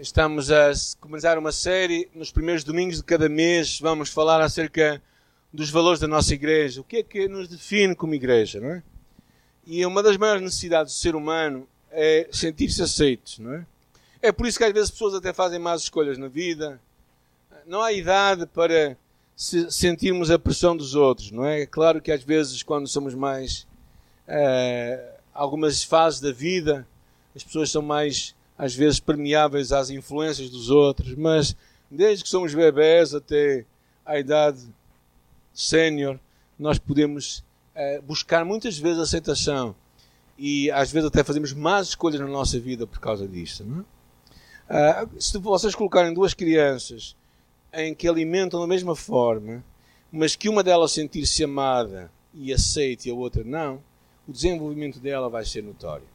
Estamos a começar uma série. Nos primeiros domingos de cada mês vamos falar acerca dos valores da nossa igreja. O que é que nos define como igreja, não é? E uma das maiores necessidades do ser humano é sentir-se aceito, não é? É por isso que às vezes as pessoas até fazem más escolhas na vida. Não há idade para se sentirmos a pressão dos outros, não é? É claro que às vezes quando somos mais uh, algumas fases da vida, as pessoas são mais às vezes permeáveis às influências dos outros, mas desde que somos bebés até à idade sénior, nós podemos uh, buscar muitas vezes aceitação e às vezes até fazemos más escolhas na nossa vida por causa disso. Não é? uh, se vocês colocarem duas crianças em que alimentam da mesma forma, mas que uma delas sentir-se amada e aceite e a outra não, o desenvolvimento dela vai ser notório.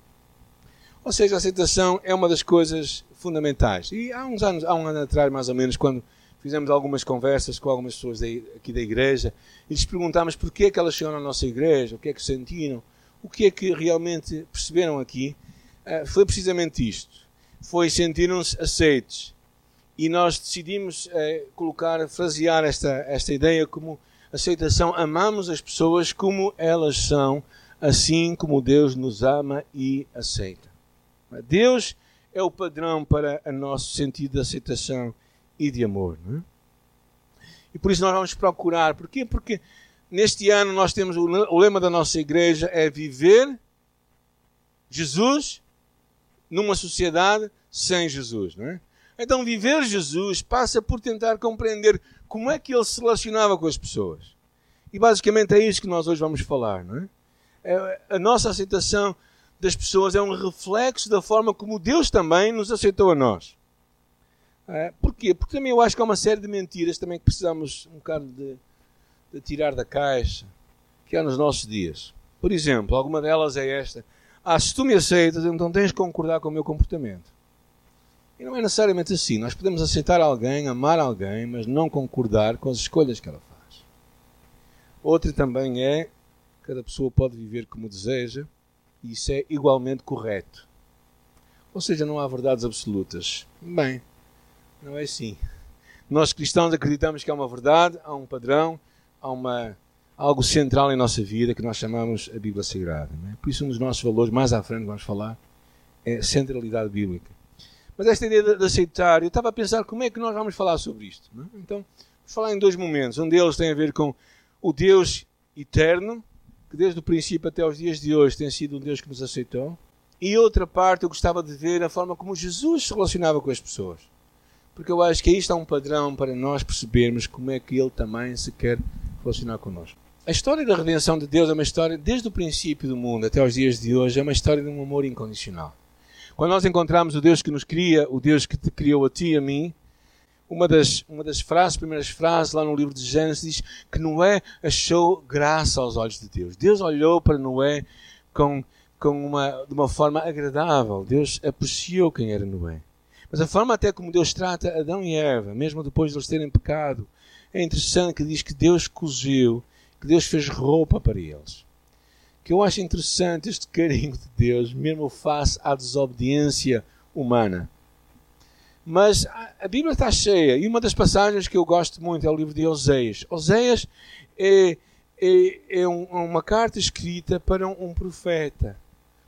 Ou seja, a aceitação é uma das coisas fundamentais. E há uns anos, há um ano atrás, mais ou menos, quando fizemos algumas conversas com algumas pessoas aqui da igreja e lhes perguntámos porquê é que elas chegaram à nossa igreja, o que é que sentiram, o que é que realmente perceberam aqui, eh, foi precisamente isto. Foi sentir-nos aceitos. E nós decidimos eh, colocar, frasear esta, esta ideia como aceitação. Amamos as pessoas como elas são, assim como Deus nos ama e aceita. Deus é o padrão para o nosso sentido de aceitação e de amor. É? E por isso nós vamos procurar. Porquê? Porque neste ano nós temos o lema da nossa igreja é viver Jesus numa sociedade sem Jesus. Não é? Então viver Jesus passa por tentar compreender como é que ele se relacionava com as pessoas. E basicamente é isso que nós hoje vamos falar. Não é? é a nossa aceitação das pessoas é um reflexo da forma como Deus também nos aceitou a nós. É, porquê? Porque também eu acho que há uma série de mentiras também que precisamos um bocado de, de tirar da caixa, que há nos nossos dias. Por exemplo, alguma delas é esta. Ah, se tu me aceitas, então tens de concordar com o meu comportamento. E não é necessariamente assim. Nós podemos aceitar alguém, amar alguém, mas não concordar com as escolhas que ela faz. Outra também é: cada pessoa pode viver como deseja, isso é igualmente correto. Ou seja, não há verdades absolutas. Bem, não é assim. Nós cristãos acreditamos que há uma verdade, há um padrão, há uma, algo central em nossa vida que nós chamamos a Bíblia Sagrada. É? Por isso, um dos nossos valores, mais à frente vamos falar, é a centralidade bíblica. Mas esta ideia de, de aceitar, eu estava a pensar como é que nós vamos falar sobre isto. É? Então, vamos falar em dois momentos. Um deles tem a ver com o Deus eterno, que desde o princípio até os dias de hoje tem sido um Deus que nos aceitou. E outra parte eu gostava de ver a forma como Jesus se relacionava com as pessoas. Porque eu acho que aí está um padrão para nós percebermos como é que Ele também se quer relacionar connosco. A história da redenção de Deus é uma história, desde o princípio do mundo até os dias de hoje, é uma história de um amor incondicional. Quando nós encontramos o Deus que nos cria, o Deus que te criou a ti e a mim, uma das, uma das frases, primeiras frases lá no livro de Gênesis diz que Noé achou graça aos olhos de Deus. Deus olhou para Noé com, com uma, de uma forma agradável. Deus apreciou quem era Noé. Mas a forma até como Deus trata Adão e Eva, mesmo depois de eles terem pecado, é interessante que diz que Deus cozeu, que Deus fez roupa para eles. Que eu acho interessante este carinho de Deus, mesmo face à desobediência humana. Mas a Bíblia está cheia, e uma das passagens que eu gosto muito é o livro de Oseias. Oseias é, é, é um, uma carta escrita para um, um, profeta,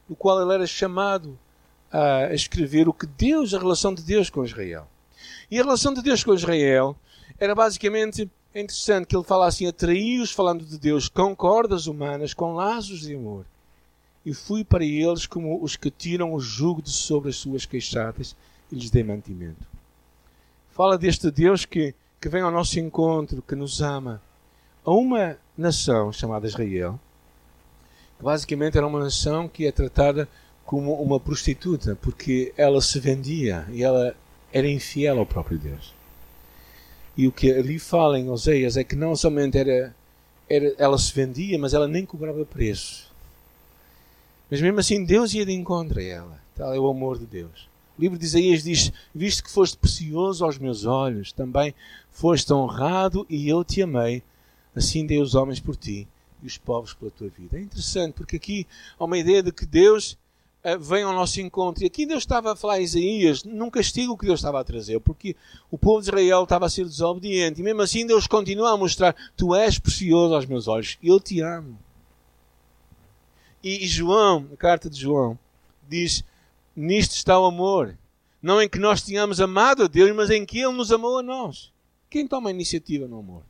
no qual ele era chamado a escrever o que Deus, a relação de Deus com Israel. E a relação de Deus com Israel era basicamente é interessante que ele fala assim: atraí-os, falando de Deus, com cordas humanas, com laços de amor. E fui para eles como os que tiram o jugo de sobre as suas queixadas e lhes dê mantimento. Fala deste Deus que, que vem ao nosso encontro, que nos ama. A uma nação chamada Israel, que basicamente era uma nação que é tratada como uma prostituta, porque ela se vendia e ela era infiel ao próprio Deus. E o que ali fala em Oseias é que não somente era, era ela se vendia, mas ela nem cobrava preço. Mas mesmo assim Deus ia de encontro a ela. Tal é o amor de Deus. O livro de Isaías diz: Visto que foste precioso aos meus olhos, também foste honrado e eu te amei. Assim dei os homens por ti e os povos pela tua vida. É interessante porque aqui há uma ideia de que Deus uh, vem ao nosso encontro. E aqui Deus estava a falar a Isaías, num castigo que Deus estava a trazer, porque o povo de Israel estava a ser desobediente. E mesmo assim Deus continua a mostrar: Tu és precioso aos meus olhos, eu te amo. E João, a carta de João, diz: Nisto está o amor. Não em que nós tenhamos amado a Deus, mas em que Ele nos amou a nós. Quem toma a iniciativa no amor?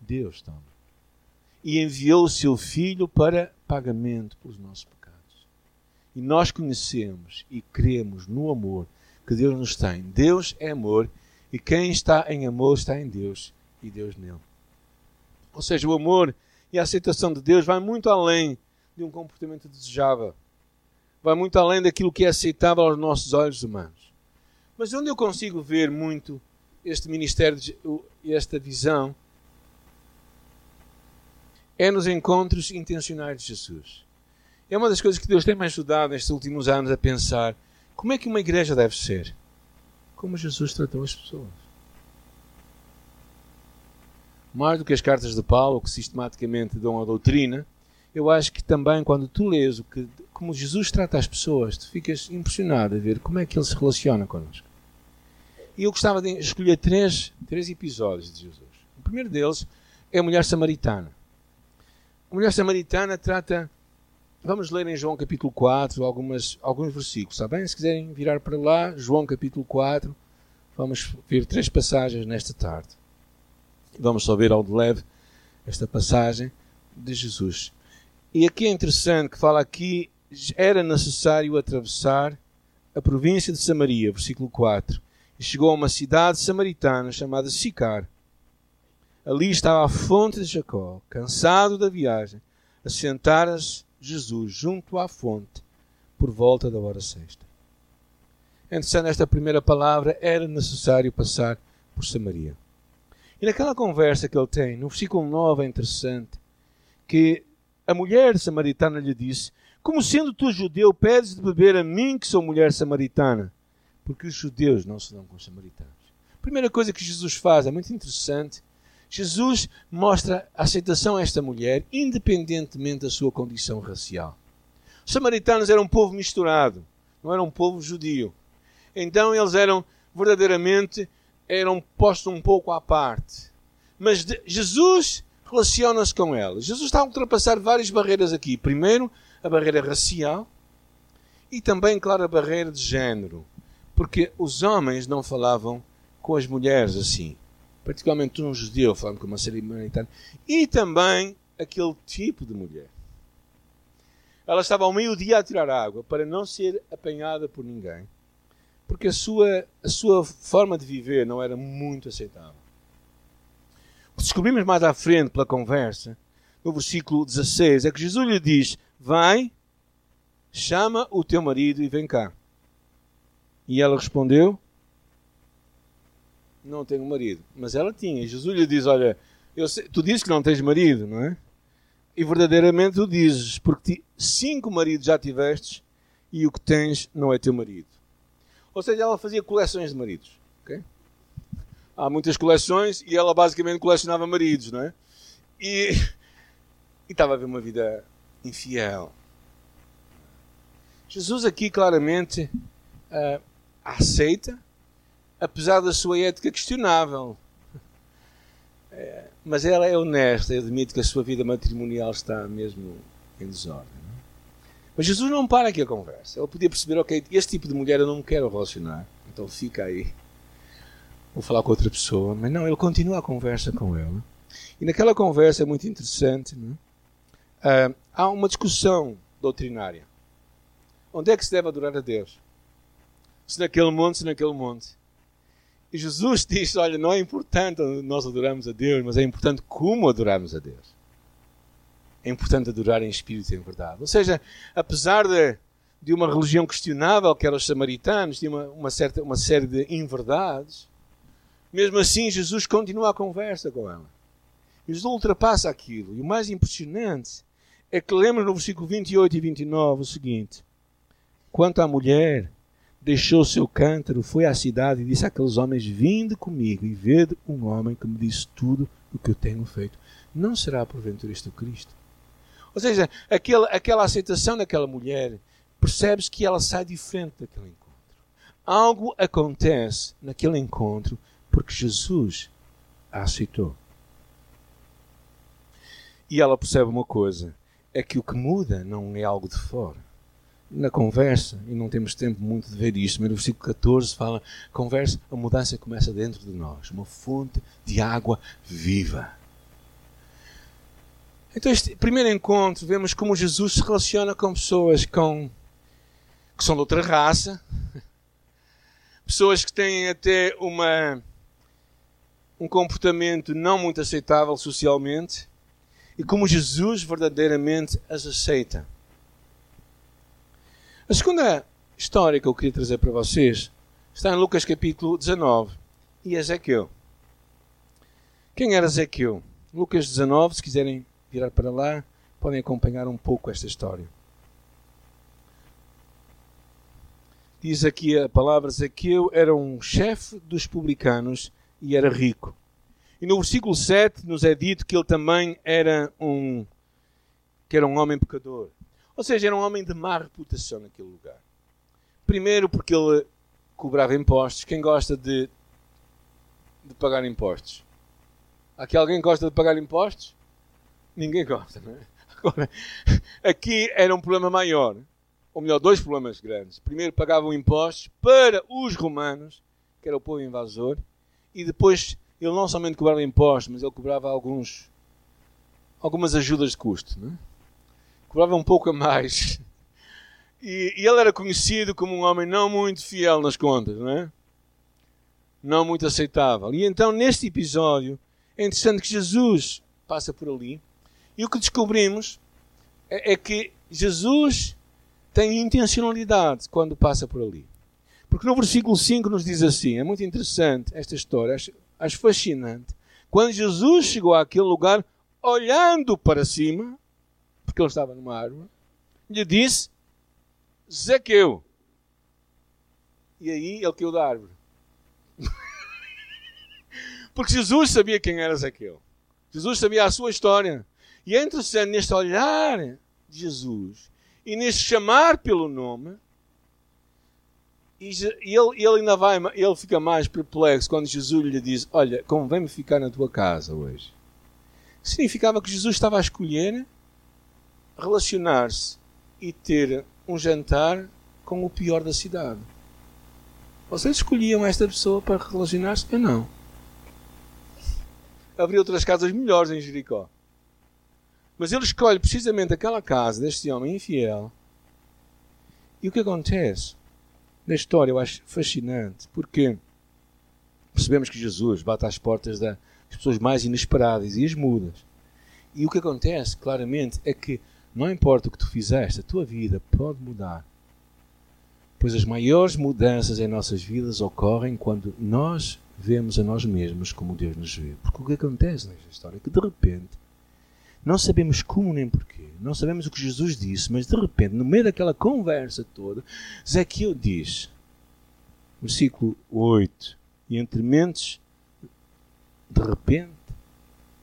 Deus toma. E enviou o seu Filho para pagamento pelos nossos pecados. E nós conhecemos e cremos no amor que Deus nos tem. Deus é amor e quem está em amor está em Deus e Deus nele. Ou seja, o amor e a aceitação de Deus vai muito além de um comportamento desejável vai muito além daquilo que é aceitável aos nossos olhos humanos. Mas onde eu consigo ver muito este ministério esta visão é nos encontros intencionais de Jesus. É uma das coisas que Deus tem me ajudado nestes últimos anos a pensar como é que uma igreja deve ser. Como Jesus tratou as pessoas. Mais do que as cartas de Paulo, que sistematicamente dão a doutrina, eu acho que também quando tu lês o que, como Jesus trata as pessoas, tu ficas impressionado a ver como é que ele se relaciona connosco. E eu gostava de escolher três, três episódios de Jesus. O primeiro deles é a mulher samaritana. A mulher samaritana trata. Vamos ler em João capítulo 4 algumas, alguns versículos, está bem? Se quiserem virar para lá, João capítulo 4, vamos ver três passagens nesta tarde. Vamos só ver ao de leve esta passagem de Jesus. E aqui é interessante que fala aqui, era necessário atravessar a província de Samaria, versículo 4. E chegou a uma cidade samaritana chamada Sicar. Ali estava a fonte de Jacó, cansado da viagem, a sentar-se Jesus junto à fonte, por volta da hora sexta. É interessante esta primeira palavra, era necessário passar por Samaria. E naquela conversa que ele tem, no versículo 9 é interessante, que a mulher samaritana lhe disse: Como sendo tu judeu, pedes de beber a mim, que sou mulher samaritana? Porque os judeus não se dão com os samaritanos. Primeira coisa que Jesus faz é muito interessante. Jesus mostra aceitação a esta mulher, independentemente da sua condição racial. Os samaritanos eram um povo misturado, não eram um povo judio. Então eles eram verdadeiramente eram postos um pouco à parte. Mas de, Jesus relaciona-se com ela. Jesus está a ultrapassar várias barreiras aqui. Primeiro, a barreira racial e também, claro, a barreira de género. Porque os homens não falavam com as mulheres assim. Particularmente um judeu falando com uma samaritana. E também aquele tipo de mulher. Ela estava ao meio-dia a tirar água para não ser apanhada por ninguém. Porque a sua, a sua forma de viver não era muito aceitável. Descobrimos mais à frente pela conversa, no versículo 16, é que Jesus lhe diz: Vai, chama o teu marido e vem cá. E ela respondeu: Não tenho marido. Mas ela tinha. Jesus lhe diz: Olha, sei, tu dizes que não tens marido, não é? E verdadeiramente tu dizes, porque cinco maridos já tivestes e o que tens não é teu marido. Ou seja, ela fazia coleções de maridos. Okay? Há muitas coleções e ela basicamente colecionava maridos, não é? E, estava a ver uma vida infiel. Jesus aqui claramente uh, aceita, apesar da sua ética questionável. É, mas ela é honesta e admite que a sua vida matrimonial está mesmo em desordem. Não? É? Mas Jesus não para aqui a conversa. Ele podia perceber, ok, este tipo de mulher eu não me quero relacionar, então fica aí vou falar com outra pessoa, mas não, ele continua a conversa com ela. E naquela conversa é muito interessante, uh, há uma discussão doutrinária. Onde é que se deve adorar a Deus? Se naquele monte, se naquele monte. E Jesus diz: Olha, não é importante nós adorarmos a Deus, mas é importante como adorarmos a Deus. É importante adorar em espírito e em verdade. Ou seja, apesar de, de uma religião questionável, que eram os samaritanos, tinha uma, uma, certa, uma série de inverdades, mesmo assim, Jesus continua a conversa com ela. Jesus ultrapassa aquilo. E o mais impressionante é que lemos no versículo 28 e 29 o seguinte: Quanto à mulher, deixou seu cântaro, foi à cidade e disse àqueles homens: Vinde comigo e vede um homem que me disse tudo o que eu tenho feito. Não será porventura isto Cristo? Ou seja, aquela, aquela aceitação daquela mulher percebes que ela sai diferente daquele encontro. Algo acontece naquele encontro porque Jesus a aceitou. E ela percebe uma coisa: é que o que muda não é algo de fora. Na conversa, e não temos tempo muito de ver isto, mas no versículo 14 fala: conversa, a mudança começa dentro de nós, uma fonte de água viva. Então, este primeiro encontro, vemos como Jesus se relaciona com pessoas com, que são de outra raça, pessoas que têm até uma, um comportamento não muito aceitável socialmente, e como Jesus verdadeiramente as aceita. A segunda história que eu queria trazer para vocês está em Lucas capítulo 19 e Ezequiel. Quem era Ezequiel? Lucas 19, se quiserem virar para lá, podem acompanhar um pouco esta história. Diz aqui a palavra Zaqueu era um chefe dos publicanos e era rico. E no versículo 7 nos é dito que ele também era um que era um homem pecador. Ou seja, era um homem de má reputação naquele lugar. Primeiro porque ele cobrava impostos. Quem gosta de, de pagar impostos? Aqui alguém gosta de pagar impostos? Ninguém gosta, não é? Agora, aqui era um problema maior. Ou melhor, dois problemas grandes. Primeiro, pagavam impostos para os romanos, que era o povo invasor, e depois ele não somente cobrava impostos, mas ele cobrava alguns, algumas ajudas de custo. Não é? Cobrava um pouco a mais. E, e ele era conhecido como um homem não muito fiel nas contas, não é? Não muito aceitável. E então, neste episódio, é interessante que Jesus passa por ali e o que descobrimos é, é que Jesus tem intencionalidade quando passa por ali. Porque no versículo 5 nos diz assim: é muito interessante esta história, acho, acho fascinante. Quando Jesus chegou àquele lugar, olhando para cima, porque ele estava numa árvore, lhe disse: Zequeu. E aí ele caiu da árvore. porque Jesus sabia quem era Zequeu. Jesus sabia a sua história. E é interessante neste olhar de Jesus e neste chamar pelo nome, e ele, ele ainda vai, ele fica mais perplexo quando Jesus lhe diz: Olha, convém-me ficar na tua casa hoje. Significava que Jesus estava a escolher relacionar-se e ter um jantar com o pior da cidade. Vocês escolhiam esta pessoa para relacionar-se? Eu não. Havia outras casas melhores em Jericó. Mas ele escolhe precisamente aquela casa deste homem infiel. E o que acontece? Na história eu acho fascinante, porque percebemos que Jesus bate às portas das pessoas mais inesperadas e as mudas. E o que acontece, claramente, é que não importa o que tu fizeste, a tua vida pode mudar. Pois as maiores mudanças em nossas vidas ocorrem quando nós vemos a nós mesmos como Deus nos vê. Porque o que acontece nesta história é que de repente não sabemos como nem porquê. Não sabemos o que Jesus disse, mas de repente, no meio daquela conversa toda, Zequiel diz, versículo 8: E entre mentes, de repente,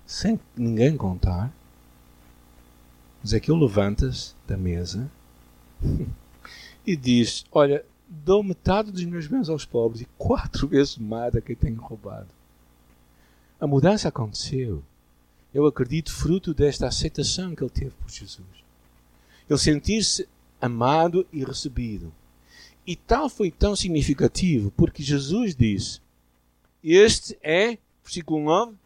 sem ninguém contar, Zequiel levanta-se da mesa e diz: Olha, dou metade dos meus bens aos pobres e quatro vezes mais a quem tenho roubado. A mudança aconteceu eu acredito, fruto desta aceitação que ele teve por Jesus. Ele sentir-se amado e recebido. E tal foi tão significativo porque Jesus disse: Este é, versículo 9,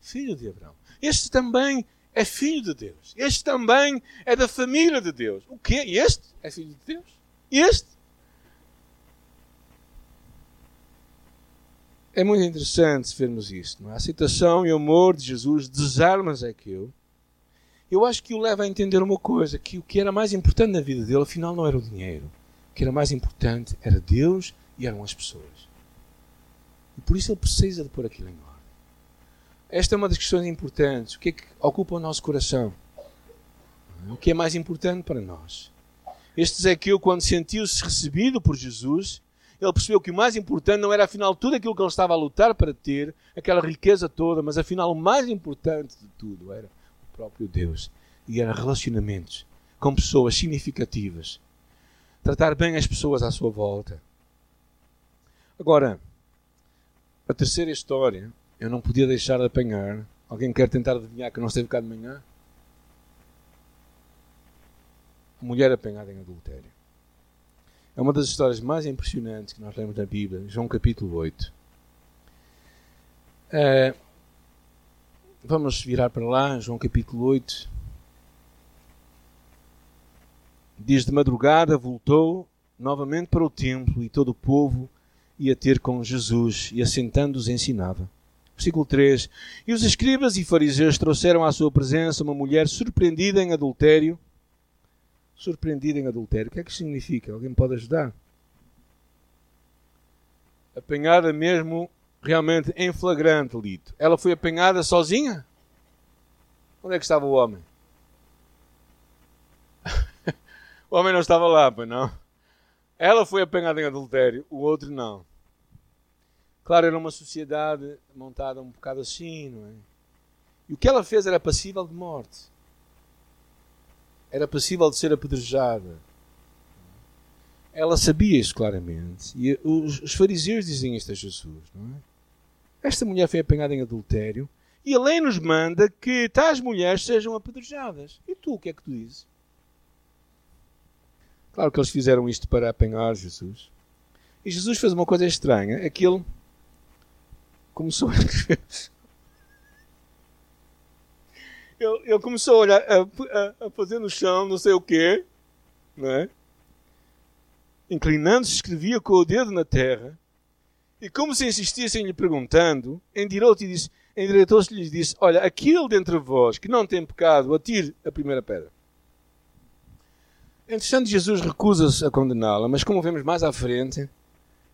filho de Abraão. Este também é filho de Deus. Este também é da família de Deus. O quê? Este é filho de Deus? Este É muito interessante vermos isto. Não é? A aceitação e o amor de Jesus desarma Ezequiel. Eu acho que o leva a entender uma coisa: que o que era mais importante na vida dele, afinal, não era o dinheiro. O que era mais importante era Deus e eram as pessoas. E por isso ele precisa de pôr aquilo em ordem. Esta é uma das questões importantes. O que é que ocupa o nosso coração? O que é mais importante para nós? Este Ezequiel, quando sentiu-se recebido por Jesus, ele percebeu que o mais importante não era afinal tudo aquilo que ele estava a lutar para ter, aquela riqueza toda, mas afinal o mais importante de tudo era o próprio Deus. E era relacionamentos com pessoas significativas tratar bem as pessoas à sua volta. Agora, a terceira história, eu não podia deixar de apanhar. Alguém quer tentar adivinhar que não esteve cá de manhã? Mulher apanhada em adultério. É uma das histórias mais impressionantes que nós lemos na Bíblia, João capítulo 8. É, vamos virar para lá, João capítulo 8. Diz de madrugada voltou novamente para o templo e todo o povo ia ter com Jesus e assentando-os ensinava. Versículo 3. E os escribas e fariseus trouxeram à sua presença uma mulher surpreendida em adultério surpreendida em adultério. O que é que significa? Alguém pode ajudar? Apanhada mesmo realmente em flagrante delito. Ela foi apanhada sozinha? Onde é que estava o homem? o homem não estava lá, pois não? Ela foi apanhada em adultério, o outro não. Claro, era uma sociedade montada um bocado assim, não é? E o que ela fez era passível de morte era passível de ser apedrejada. Ela sabia isso claramente. E os, os fariseus dizem isto a Jesus, não é? Esta mulher foi apanhada em adultério e a lei nos manda que tais mulheres sejam apedrejadas. E tu, o que é que tu dizes? Claro que eles fizeram isto para apanhar Jesus. E Jesus fez uma coisa estranha. Ele começou a ele começou a olhar, a, a, a, fazer no chão não sei o quê, não é? Inclinando-se, escrevia com o dedo na terra, e como se insistissem lhe perguntando, endireitou-se e lhes disse, olha, aquele dentre vós que não tem pecado, atire a primeira pedra. Interessante, Jesus recusa-se a condená-la, mas como vemos mais à frente,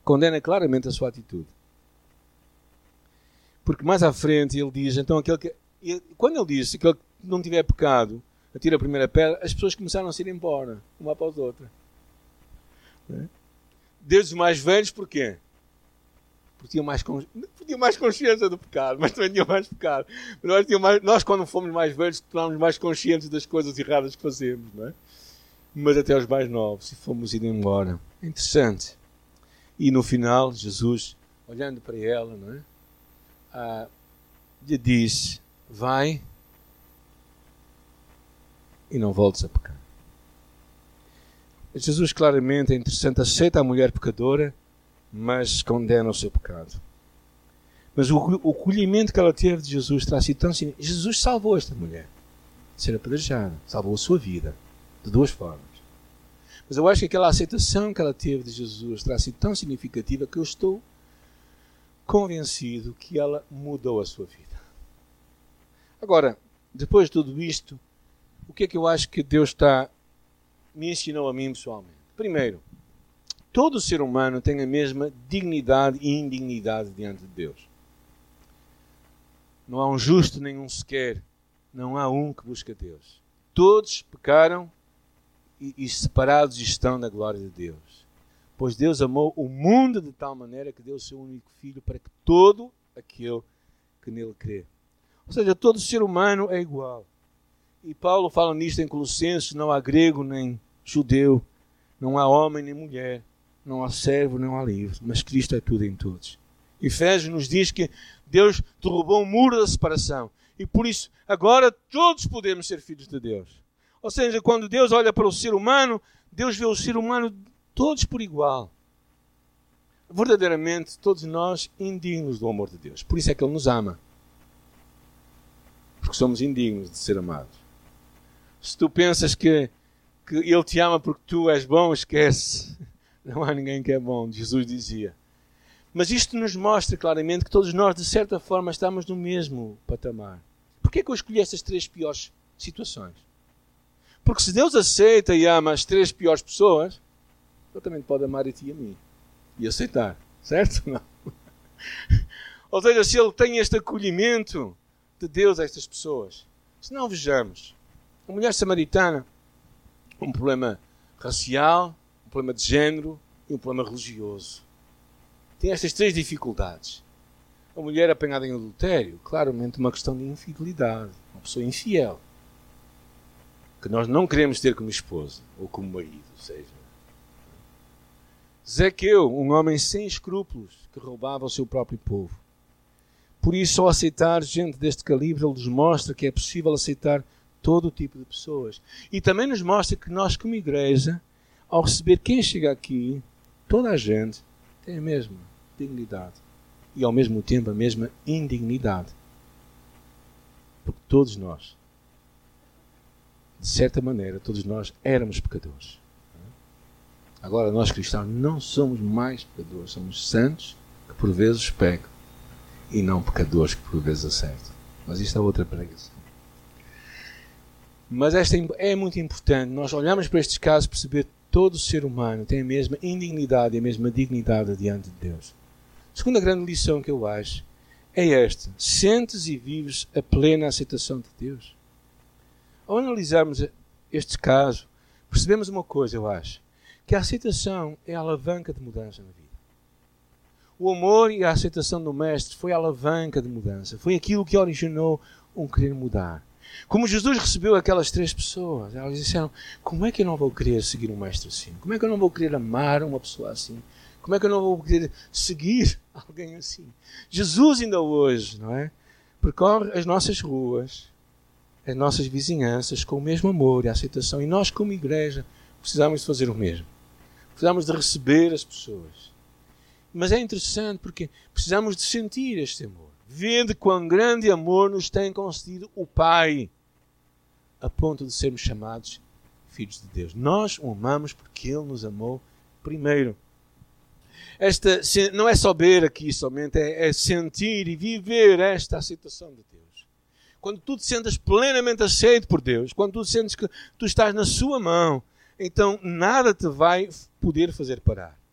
condena claramente a sua atitude. Porque mais à frente ele diz, então aquele que e quando ele disse que ele não tiver pecado, atira a primeira pedra, as pessoas começaram a se ir embora, uma após a outra. É? Desde os mais velhos, porquê? Porque tinham mais, consciência do pecado, mas também tinham mais pecado. Nós, mais, nós, quando fomos mais velhos, tornámos mais conscientes das coisas erradas que fazemos, não é? Mas até os mais novos, e fomos indo embora. É interessante. E no final, Jesus, olhando para ela, não é? Ah, lhe disse: vai e não voltes a pecar. Jesus claramente é interessante, aceita a mulher pecadora, mas condena o seu pecado. Mas o, o colhimento que ela teve de Jesus terá sido tão significativo. Jesus salvou esta mulher de ser apedrejada, salvou a sua vida de duas formas. Mas eu acho que aquela aceitação que ela teve de Jesus terá sido tão significativa que eu estou convencido que ela mudou a sua vida. Agora, depois de tudo isto, o que é que eu acho que Deus está me ensinou a mim pessoalmente? Primeiro, todo ser humano tem a mesma dignidade e indignidade diante de Deus. Não há um justo nenhum sequer, não há um que busca Deus. Todos pecaram e, e separados estão da glória de Deus. Pois Deus amou o mundo de tal maneira que deu o seu único filho para que todo aquele que nele crê ou seja, todo ser humano é igual. E Paulo fala nisto em Colossenses: não há grego nem judeu, não há homem nem mulher, não há servo nem há livre, mas Cristo é tudo em todos. Efésios nos diz que Deus derrubou o muro da separação e por isso agora todos podemos ser filhos de Deus. Ou seja, quando Deus olha para o ser humano, Deus vê o ser humano todos por igual. Verdadeiramente, todos nós indignos do amor de Deus. Por isso é que Ele nos ama porque somos indignos de ser amados. Se tu pensas que, que Ele te ama porque tu és bom, esquece. Não há ninguém que é bom, Jesus dizia. Mas isto nos mostra claramente que todos nós, de certa forma, estamos no mesmo patamar. Porquê que eu escolhi estas três piores situações? Porque se Deus aceita e ama as três piores pessoas, Ele também pode amar a ti e a mim. E aceitar. Certo? Não. Ou seja, se Ele tem este acolhimento, de Deus a estas pessoas. Se não vejamos, a mulher samaritana, um problema racial, um problema de género e um problema religioso. Tem estas três dificuldades. A mulher apanhada em adultério, claramente uma questão de infidelidade, uma pessoa infiel, que nós não queremos ter como esposa ou como marido, seja. Zequeu, um homem sem escrúpulos, que roubava o seu próprio povo. Por isso, ao aceitar gente deste calibre, ele nos mostra que é possível aceitar todo o tipo de pessoas. E também nos mostra que nós, como igreja, ao receber quem chega aqui, toda a gente tem a mesma dignidade e ao mesmo tempo a mesma indignidade. Porque todos nós, de certa maneira, todos nós éramos pecadores. Agora, nós cristãos não somos mais pecadores, somos santos que por vezes pecam e não pecadores que por vezes acertam. Mas isto é outra pregação. Mas esta é muito importante. Nós olhamos para estes casos perceber todo ser humano tem a mesma indignidade e a mesma dignidade diante de Deus. A segunda grande lição que eu acho é esta: sentes e vives a plena aceitação de Deus. Ao analisarmos este caso, percebemos uma coisa, eu acho, que a aceitação é a alavanca de mudança na vida. O amor e a aceitação do Mestre foi a alavanca de mudança, foi aquilo que originou um querer mudar. Como Jesus recebeu aquelas três pessoas, elas disseram: Como é que eu não vou querer seguir um mestre assim? Como é que eu não vou querer amar uma pessoa assim? Como é que eu não vou querer seguir alguém assim? Jesus, ainda hoje, não é? Percorre as nossas ruas, as nossas vizinhanças com o mesmo amor e aceitação. E nós, como igreja, precisamos de fazer o mesmo. Precisamos de receber as pessoas. Mas é interessante porque precisamos de sentir este amor. Vede quão grande amor nos tem concedido o Pai, a ponto de sermos chamados filhos de Deus. Nós o amamos porque Ele nos amou primeiro. Esta não é saber aqui somente, é, é sentir e viver esta aceitação de Deus. Quando tu te sentes plenamente aceito por Deus, quando tu sentes que tu estás na Sua mão, então nada te vai poder fazer parar.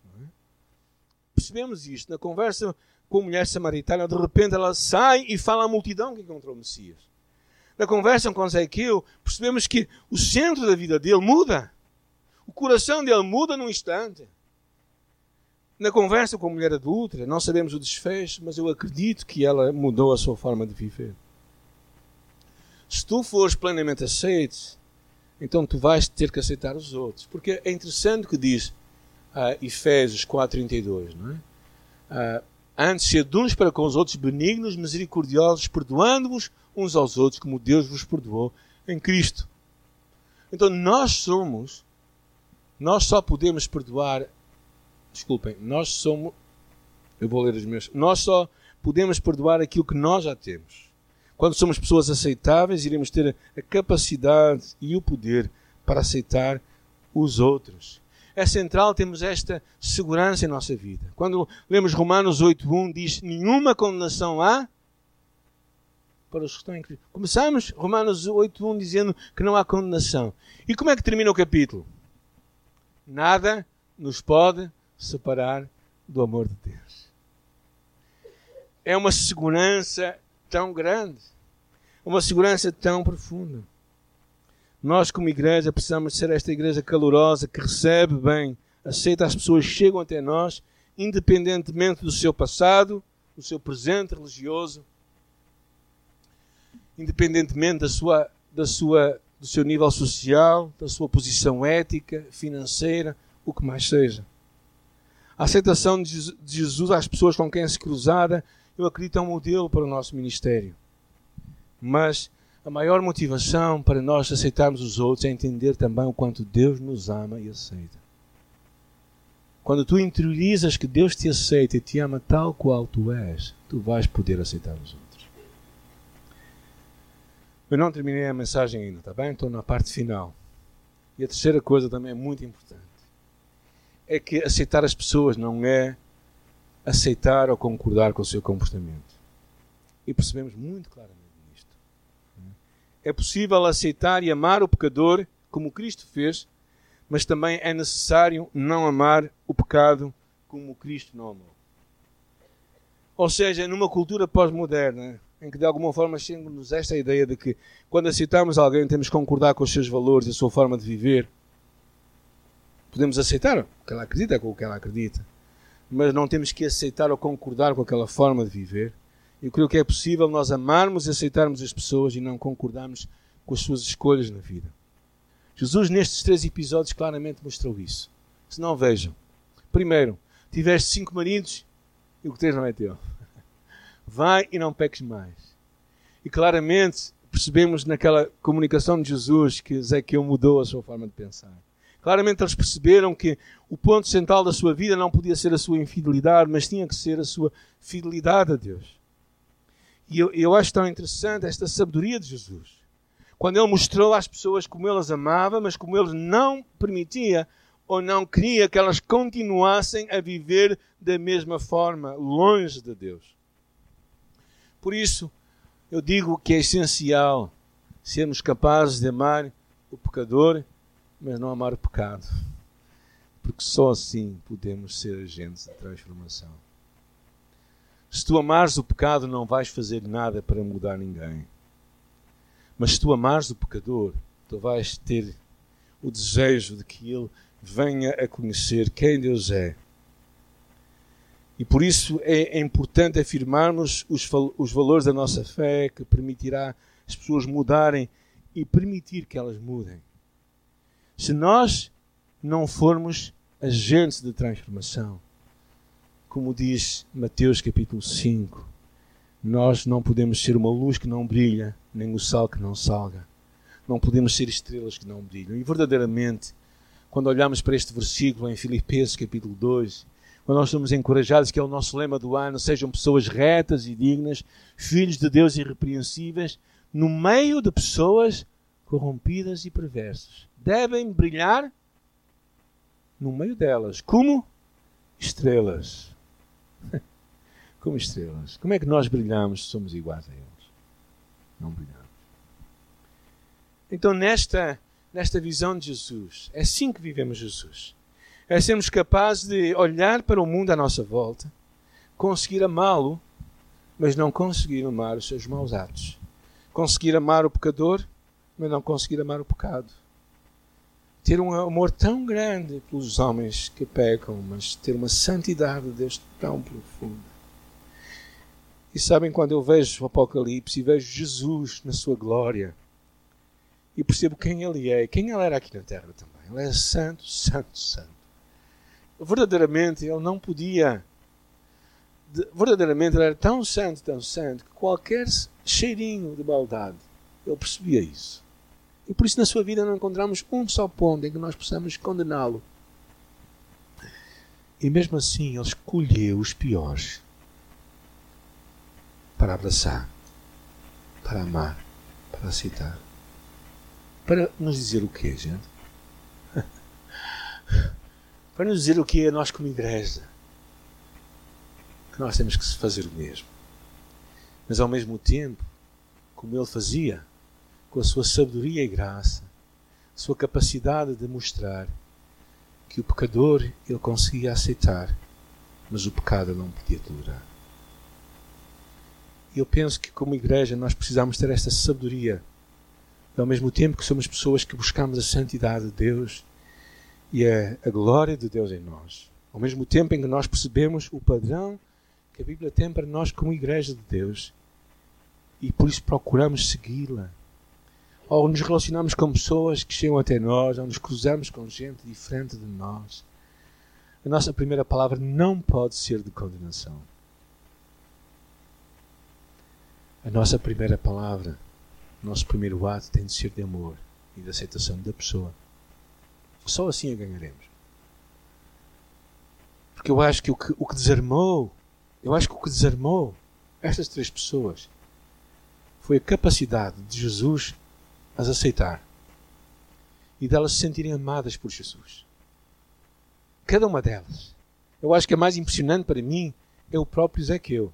Percebemos isto na conversa com a mulher samaritana, de repente ela sai e fala à multidão que encontrou o Messias. Na conversa com Ezequiel, percebemos que o centro da vida dele muda. O coração dele muda num instante. Na conversa com a mulher adulta, não sabemos o desfecho, mas eu acredito que ela mudou a sua forma de viver. Se tu fores plenamente aceito, então tu vais ter que aceitar os outros. Porque é interessante o que diz uh, Efésios 4,32, não é? Uh, Antes, sede uns para com os outros benignos, misericordiosos, perdoando-vos uns aos outros, como Deus vos perdoou em Cristo. Então, nós somos, nós só podemos perdoar, desculpem, nós somos, eu vou ler os meus, nós só podemos perdoar aquilo que nós já temos. Quando somos pessoas aceitáveis, iremos ter a capacidade e o poder para aceitar os outros é central termos esta segurança em nossa vida. Quando lemos Romanos 8.1, diz, nenhuma condenação há para os que estão em Cristo. Começamos Romanos 8.1 dizendo que não há condenação. E como é que termina o capítulo? Nada nos pode separar do amor de Deus. É uma segurança tão grande, uma segurança tão profunda. Nós, como igreja, precisamos ser esta igreja calorosa que recebe bem, aceita as pessoas que chegam até nós, independentemente do seu passado, do seu presente religioso, independentemente da sua, da sua, do seu nível social, da sua posição ética, financeira, o que mais seja. A aceitação de Jesus às pessoas com quem se cruzada, eu acredito, é um modelo para o nosso ministério. Mas a maior motivação para nós aceitarmos os outros é entender também o quanto Deus nos ama e aceita. Quando tu interiorizas que Deus te aceita e te ama tal qual tu és, tu vais poder aceitar os outros. Eu não terminei a mensagem ainda, está bem? Estou na parte final. E a terceira coisa também é muito importante. É que aceitar as pessoas não é aceitar ou concordar com o seu comportamento. E percebemos muito claramente é possível aceitar e amar o pecador como Cristo fez, mas também é necessário não amar o pecado como Cristo não amou. Ou seja, numa cultura pós-moderna, em que de alguma forma chega-nos esta ideia de que quando aceitamos alguém temos que concordar com os seus valores e a sua forma de viver. Podemos aceitar o que ela acredita com o que ela acredita, mas não temos que aceitar ou concordar com aquela forma de viver. Eu creio que é possível nós amarmos e aceitarmos as pessoas e não concordarmos com as suas escolhas na vida. Jesus, nestes três episódios, claramente mostrou isso. Se não vejam, Primeiro, tiveste cinco maridos e o que tens não é teu. Vai e não peques mais. E claramente percebemos naquela comunicação de Jesus que Ezequiel mudou a sua forma de pensar. Claramente eles perceberam que o ponto central da sua vida não podia ser a sua infidelidade, mas tinha que ser a sua fidelidade a Deus. E eu, eu acho tão interessante esta sabedoria de Jesus. Quando ele mostrou às pessoas como ele as amava, mas como ele não permitia ou não queria que elas continuassem a viver da mesma forma, longe de Deus. Por isso, eu digo que é essencial sermos capazes de amar o pecador, mas não amar o pecado. Porque só assim podemos ser agentes de transformação. Se tu amares o pecado, não vais fazer nada para mudar ninguém. Mas se tu amares o pecador, tu vais ter o desejo de que ele venha a conhecer quem Deus é. E por isso é, é importante afirmarmos os, os valores da nossa fé, que permitirá as pessoas mudarem e permitir que elas mudem. Se nós não formos agentes de transformação, como diz Mateus capítulo 5, nós não podemos ser uma luz que não brilha, nem o sal que não salga. Não podemos ser estrelas que não brilham. E verdadeiramente, quando olhamos para este versículo em Filipenses capítulo 2, quando nós somos encorajados, que é o nosso lema do ano, sejam pessoas retas e dignas, filhos de Deus irrepreensíveis, no meio de pessoas corrompidas e perversas. Devem brilhar no meio delas, como estrelas. como estrelas. Como é que nós brilhamos se somos iguais a eles? Não brilhamos. Então, nesta nesta visão de Jesus. É assim que vivemos Jesus. É sermos capazes de olhar para o mundo à nossa volta, conseguir amá-lo, mas não conseguir amar os seus maus atos. Conseguir amar o pecador, mas não conseguir amar o pecado. Ter um amor tão grande pelos homens que pecam, mas ter uma santidade de Deus tão profunda. E sabem, quando eu vejo o Apocalipse e vejo Jesus na sua glória, e percebo quem ele é, quem ele era aqui na terra também. Ele é santo, santo, santo. Verdadeiramente ele não podia. Verdadeiramente ele era tão santo, tão santo, que qualquer cheirinho de maldade, ele percebia isso. E por isso na sua vida não encontramos um só ponto em que nós possamos condená-lo. E mesmo assim ele escolheu os piores para abraçar, para amar, para aceitar. Para nos dizer o quê, gente? Para nos dizer o que é nós como igreja. Que nós temos que fazer o mesmo. Mas ao mesmo tempo, como ele fazia, com a sua sabedoria e graça, sua capacidade de mostrar que o pecador ele conseguia aceitar, mas o pecado não podia tolerar. Eu penso que como igreja nós precisamos ter esta sabedoria ao mesmo tempo que somos pessoas que buscamos a santidade de Deus e a, a glória de Deus em nós. Ao mesmo tempo em que nós percebemos o padrão que a Bíblia tem para nós como igreja de Deus e por isso procuramos segui-la. Ou nos relacionamos com pessoas que chegam até nós, ou nos cruzamos com gente diferente de nós. A nossa primeira palavra não pode ser de condenação. A nossa primeira palavra nosso primeiro ato tem de ser de amor e de aceitação da pessoa. Só assim a ganharemos. Porque eu acho que o que, o que desarmou, eu acho que o que desarmou estas três pessoas foi a capacidade de Jesus as aceitar e delas se sentirem amadas por Jesus. Cada uma delas. Eu acho que a mais impressionante para mim é o próprio Ezequiel.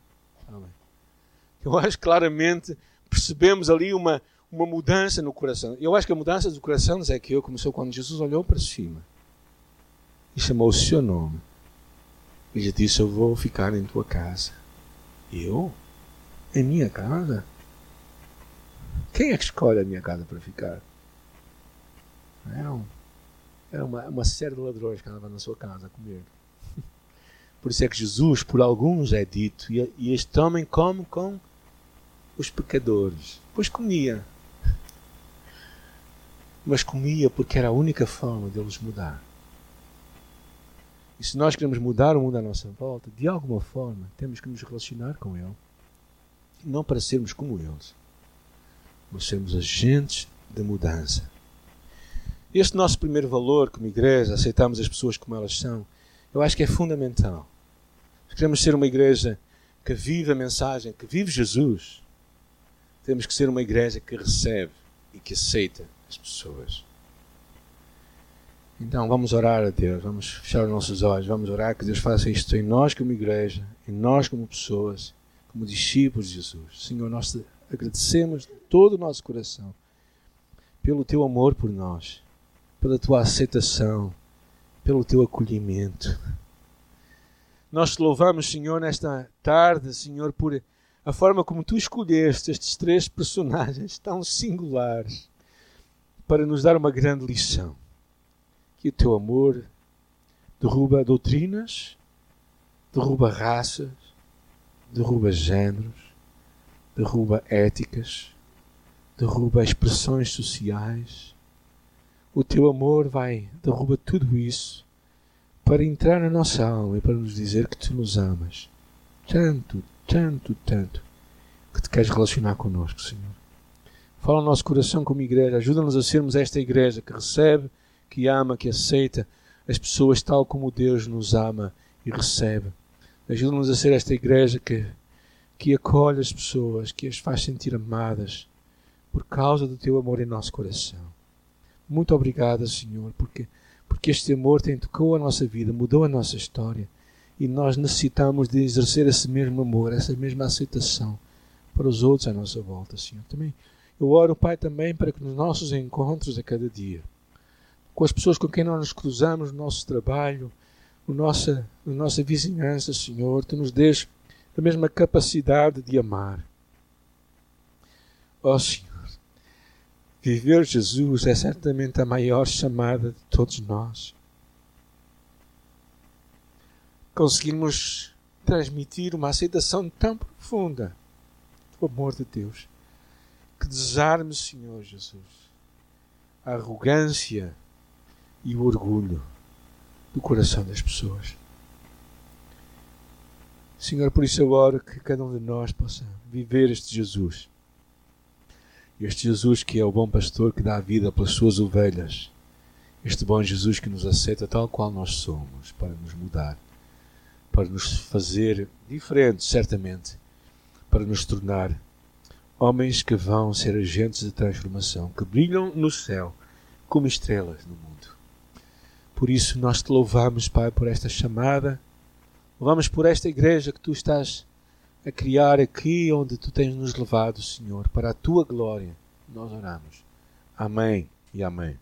Eu acho claramente percebemos ali uma, uma mudança no coração. Eu acho que a mudança do coração de Ezequiel começou quando Jesus olhou para cima e chamou o seu nome. E lhe disse: Eu vou ficar em tua casa. Eu? Em minha casa? Quem é que escolhe a minha casa para ficar? Não. Era uma, uma série de ladrões que andavam na sua casa a comer. Por isso é que Jesus, por alguns, é dito: E, e este homem come com os pecadores. Pois comia. Mas comia porque era a única forma deles mudar. E se nós queremos mudar o mundo à nossa volta, de alguma forma, temos que nos relacionar com Ele. Não para sermos como eles, mas sermos agentes de mudança. Este nosso primeiro valor como igreja, aceitamos as pessoas como elas são, eu acho que é fundamental. Se queremos ser uma igreja que vive a mensagem, que vive Jesus, temos que ser uma igreja que recebe e que aceita as pessoas. Então vamos orar a Deus, vamos fechar os nossos olhos, vamos orar que Deus faça isto em nós como igreja, em nós como pessoas, como discípulos de Jesus. Senhor, nós te agradecemos de todo o nosso coração pelo teu amor por nós, pela tua aceitação, pelo teu acolhimento. Nós te louvamos, Senhor, nesta tarde, Senhor, por a forma como tu escolheste estes três personagens tão singulares para nos dar uma grande lição que o teu amor derruba doutrinas, derruba raças, derruba géneros, derruba éticas, derruba expressões sociais. O teu amor vai, derruba tudo isso para entrar na nossa alma e para nos dizer que tu nos amas. Tanto, tanto, tanto, que te queres relacionar connosco, Senhor. Fala o nosso coração como igreja, ajuda-nos a sermos esta igreja que recebe que ama, que aceita as pessoas tal como Deus nos ama e recebe. Ajuda-nos a ser esta igreja que, que acolhe as pessoas, que as faz sentir amadas por causa do teu amor em nosso coração. Muito obrigada, Senhor, porque, porque este amor tem tocou a nossa vida, mudou a nossa história e nós necessitamos de exercer esse mesmo amor, essa mesma aceitação para os outros à nossa volta, Senhor. Também eu oro, Pai, também para que nos nossos encontros a cada dia com as pessoas com quem nós nos cruzamos no nosso trabalho, no nossa, na nossa vizinhança, Senhor. Tu nos dês a mesma capacidade de amar. Ó oh, Senhor, viver Jesus é certamente a maior chamada de todos nós. Conseguimos transmitir uma aceitação tão profunda do amor de Deus que desarme, Senhor Jesus, a arrogância e o orgulho do coração das pessoas. Senhor, por isso eu oro que cada um de nós possa viver este Jesus. Este Jesus que é o bom pastor que dá a vida pelas suas ovelhas. Este bom Jesus que nos aceita tal qual nós somos, para nos mudar, para nos fazer diferentes, certamente, para nos tornar homens que vão ser agentes de transformação, que brilham no céu como estrelas no mundo. Por isso nós te louvamos, Pai, por esta chamada. Louvamos por esta igreja que tu estás a criar aqui, onde tu tens nos levado, Senhor, para a tua glória. Nós oramos. Amém e amém.